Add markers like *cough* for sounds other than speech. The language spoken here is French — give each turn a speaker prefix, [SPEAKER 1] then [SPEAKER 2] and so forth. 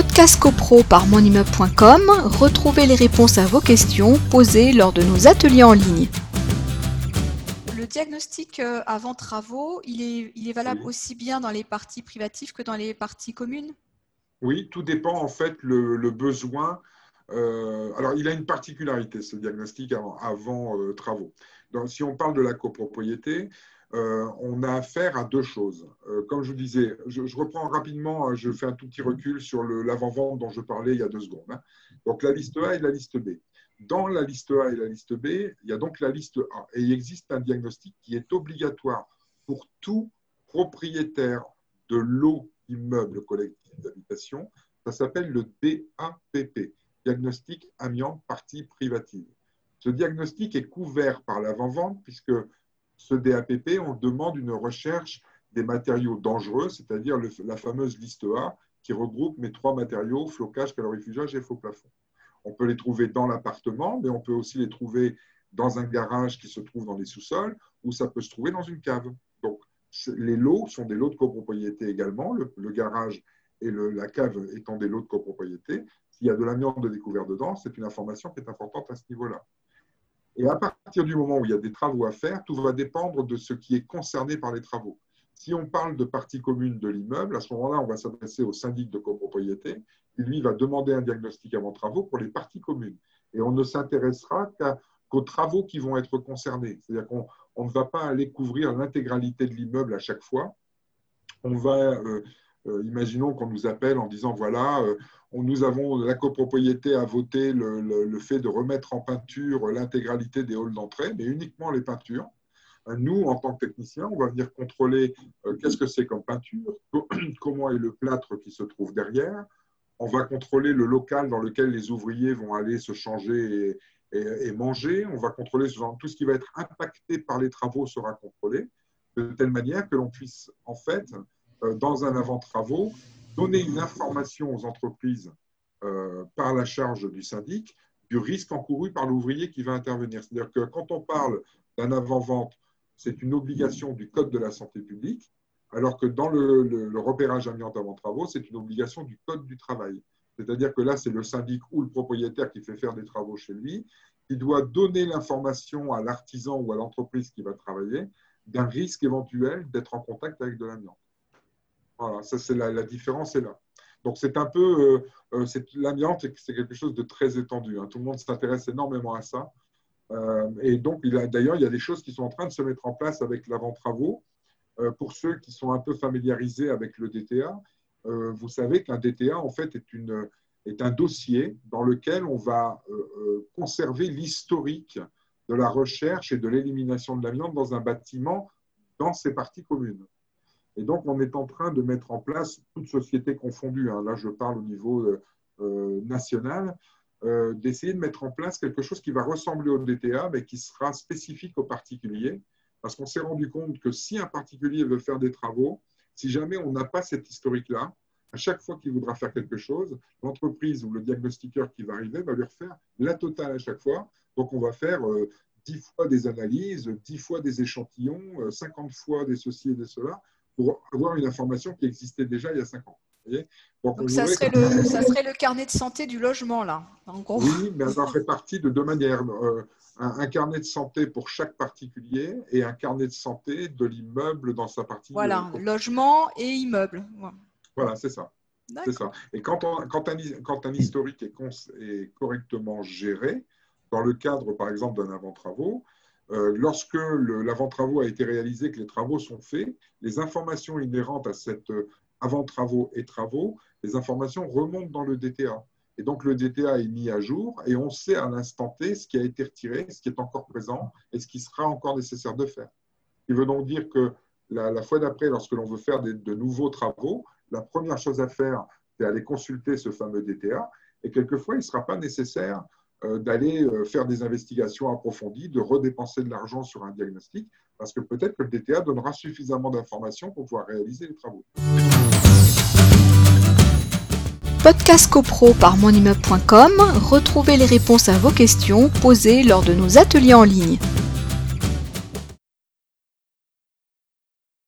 [SPEAKER 1] Podcast CoPro par monimmeuble.com, retrouvez les réponses à vos questions posées lors de nos ateliers en ligne. Le diagnostic euh, avant travaux, il est, il est valable aussi bien dans les parties privatives que dans les parties communes?
[SPEAKER 2] Oui, tout dépend en fait le, besoin. Euh, alors, il a une particularité, ce diagnostic avant, euh, travaux. Donc, si on parle de la copropriété, euh, on a affaire à deux choses. Euh, comme je vous disais, je, reprends rapidement, hein, je fais un tout petit recul sur l'avant-vente dont je parlais il y a deux secondes. Hein. Donc la liste A et la liste B. Dans la liste A et la liste B, il y a donc la liste A. Et il existe un diagnostic qui est obligatoire pour tout propriétaire de lots immeubles collectifs d'habitation. Ça s'appelle le DAPP, diagnostic amiante partie privative. Ce diagnostic est couvert par l'avant-vente puisque ce DAPP, on demande une recherche des matériaux dangereux, c'est-à-dire la fameuse liste A qui regroupe mes trois matériaux, flocage, calorifugage et faux plafond. On peut les trouver dans l'appartement, mais on peut aussi les trouver dans un garage qui se trouve dans les sous-sols, ou ça peut se trouver dans une cave. Donc, les lots sont des lots de copropriété également, le, garage et la cave étant des lots de copropriété. S'il y a de l'amiante de découvert dedans, c'est une information qui est importante à ce niveau-là. Et à partir du moment où il y a des travaux à faire, tout va dépendre de ce qui est concerné par les travaux. Si on parle de partie commune de l'immeuble, à ce moment-là, on va s'adresser au syndic de copropriété. qui lui va demander un diagnostic avant travaux pour les parties communes. Et on ne s'intéressera qu'aux travaux qui vont être concernés. C'est-à-dire qu'on ne va pas aller couvrir l'intégralité de l'immeuble à chaque fois. On va euh, imaginons qu'on nous appelle en disant voilà, euh, nous avons la copropriété à voter le, fait de remettre en peinture l'intégralité des halls d'entrée, mais uniquement les peintures. Euh, nous, en tant que techniciens, on va venir contrôler qu'est-ce que c'est comme peinture, *clears throat* *clears throat* comment est le plâtre qui se trouve derrière. On va contrôler le local dans lequel les ouvriers vont aller se changer et, manger. On va contrôler tout ce qui va être impacté par les travaux sera contrôlé de telle manière que l'on puisse en fait euh, dans un avant-travaux, donner une information aux entreprises euh, par la charge du syndic du risque encouru par l'ouvrier qui va intervenir. C'est-à-dire que quand on parle d'un avant-vente, c'est une obligation du Code de la santé publique, alors que dans le, repérage amiante avant travaux, c'est une obligation du Code du travail. C'est-à-dire que là, c'est le syndic ou le propriétaire qui fait faire des travaux chez lui, qui doit donner l'information à l'artisan ou à l'entreprise qui va travailler d'un risque éventuel d'être en contact avec de l'amiante. Voilà, ça c'est la, différence est là. Donc c'est un peu, euh, euh l'amiante, c'est quelque chose de très étendu. Hein. Tout le monde s'intéresse énormément à ça. Euh, et donc d'ailleurs, il y a des choses qui sont en train de se mettre en place avec l'avant-travaux. Euh, pour ceux qui sont un peu familiarisés avec le DTA, vous savez qu'un DTA en fait est un dossier dans lequel on va conserver l'historique de la recherche et de l'élimination de l'amiante dans un bâtiment dans ses parties communes. Et donc, on est en train de mettre en place, toute société confondue, hein, là je parle au niveau euh, euh, national, euh, d'essayer de mettre en place quelque chose qui va ressembler au DTA, mais qui sera spécifique aux particuliers. Parce qu'on s'est rendu compte que si un particulier veut faire des travaux, si jamais on n'a pas cette historique-là, à chaque fois qu'il voudra faire quelque chose, l'entreprise ou le diagnostiqueur qui va arriver va lui refaire la totale à chaque fois. Donc, on va faire 10 fois des analyses, 10 fois des échantillons, 50 fois des ceci et des cela, pour avoir une information qui existait déjà il y a cinq ans.
[SPEAKER 1] Donc, ça, serait le, ça serait le carnet de santé du logement, là, en gros.
[SPEAKER 2] Oui, mais ça réparti de deux manières. Euh, un, carnet de santé pour chaque particulier et un carnet de santé de l'immeuble dans sa partie.
[SPEAKER 1] Voilà, logement et immeuble.
[SPEAKER 2] Voilà, c'est ça. C'est ça. Et quand, on, quand, un, quand un historique est, est, correctement géré, dans le cadre, par exemple, d'un avant-travaux, lorsque l'avant-travaux a été réalisé, que les travaux sont faits, les informations inhérentes à cet euh, avant-travaux et travaux, les informations remontent dans le DTA. Et donc le DTA est mis à jour et on sait à l'instant T ce qui a été retiré, ce qui est encore présent et ce qui sera encore nécessaire de faire. Qui veut donc dire que la, fois d'après, lorsque l'on veut faire de nouveaux travaux, la première chose à faire, c'est aller consulter ce fameux DTA. Et quelquefois, il ne sera pas nécessaire euh, d'aller euh, faire des investigations approfondies, de redépenser de l'argent sur un diagnostic, parce que peut-être que le DTA donnera suffisamment d'informations pour pouvoir réaliser les travaux.
[SPEAKER 1] Podcast CoPro par monimmeuble.com, retrouvez les réponses à vos questions posées lors de nos ateliers en ligne.